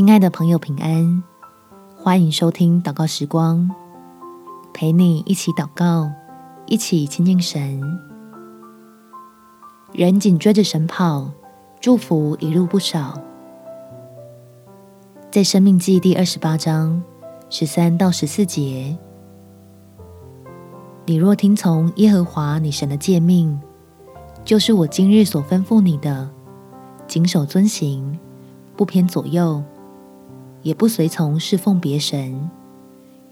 亲爱的朋友，平安！欢迎收听祷告时光，陪你一起祷告，一起亲近神。人紧追着神跑，祝福一路不少。在生命记第二十八章十三到十四节，你若听从耶和华你神的诫命，就是我今日所吩咐你的，谨守遵行。不偏左右，也不随从侍奉别神，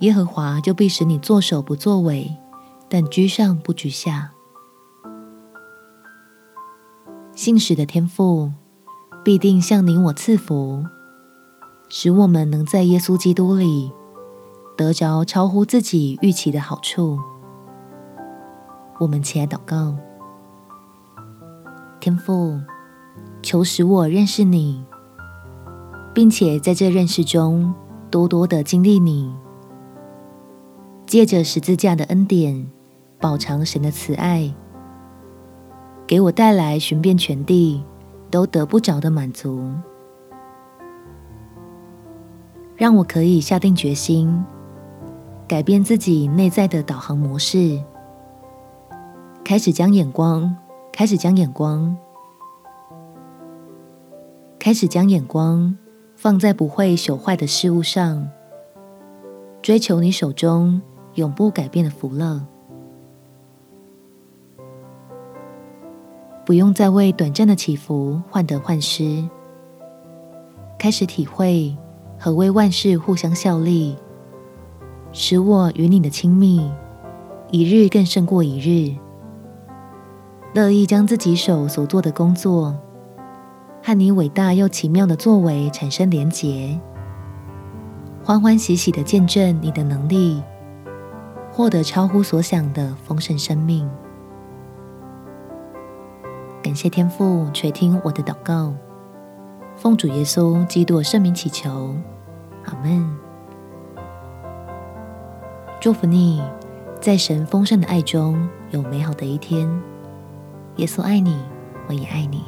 耶和华就必使你作首不作尾，但居上不居下。信使的天赋必定向你我赐福，使我们能在耶稣基督里得着超乎自己预期的好处。我们起来祷告，天父，求使我认识你。并且在这认识中，多多的经历你，借着十字架的恩典，饱尝神的慈爱，给我带来寻遍全地都得不着的满足，让我可以下定决心，改变自己内在的导航模式，开始将眼光，开始将眼光，开始将眼光。放在不会朽坏的事物上，追求你手中永不改变的福乐，不用再为短暂的起伏患得患失，开始体会何谓万事互相效力，使我与你的亲密一日更胜过一日，乐意将自己手所做的工作。和你伟大又奇妙的作为产生连结，欢欢喜喜的见证你的能力，获得超乎所想的丰盛生命。感谢天父垂听我的祷告，奉主耶稣基督圣名祈求，阿门。祝福你，在神丰盛的爱中有美好的一天。耶稣爱你，我也爱你。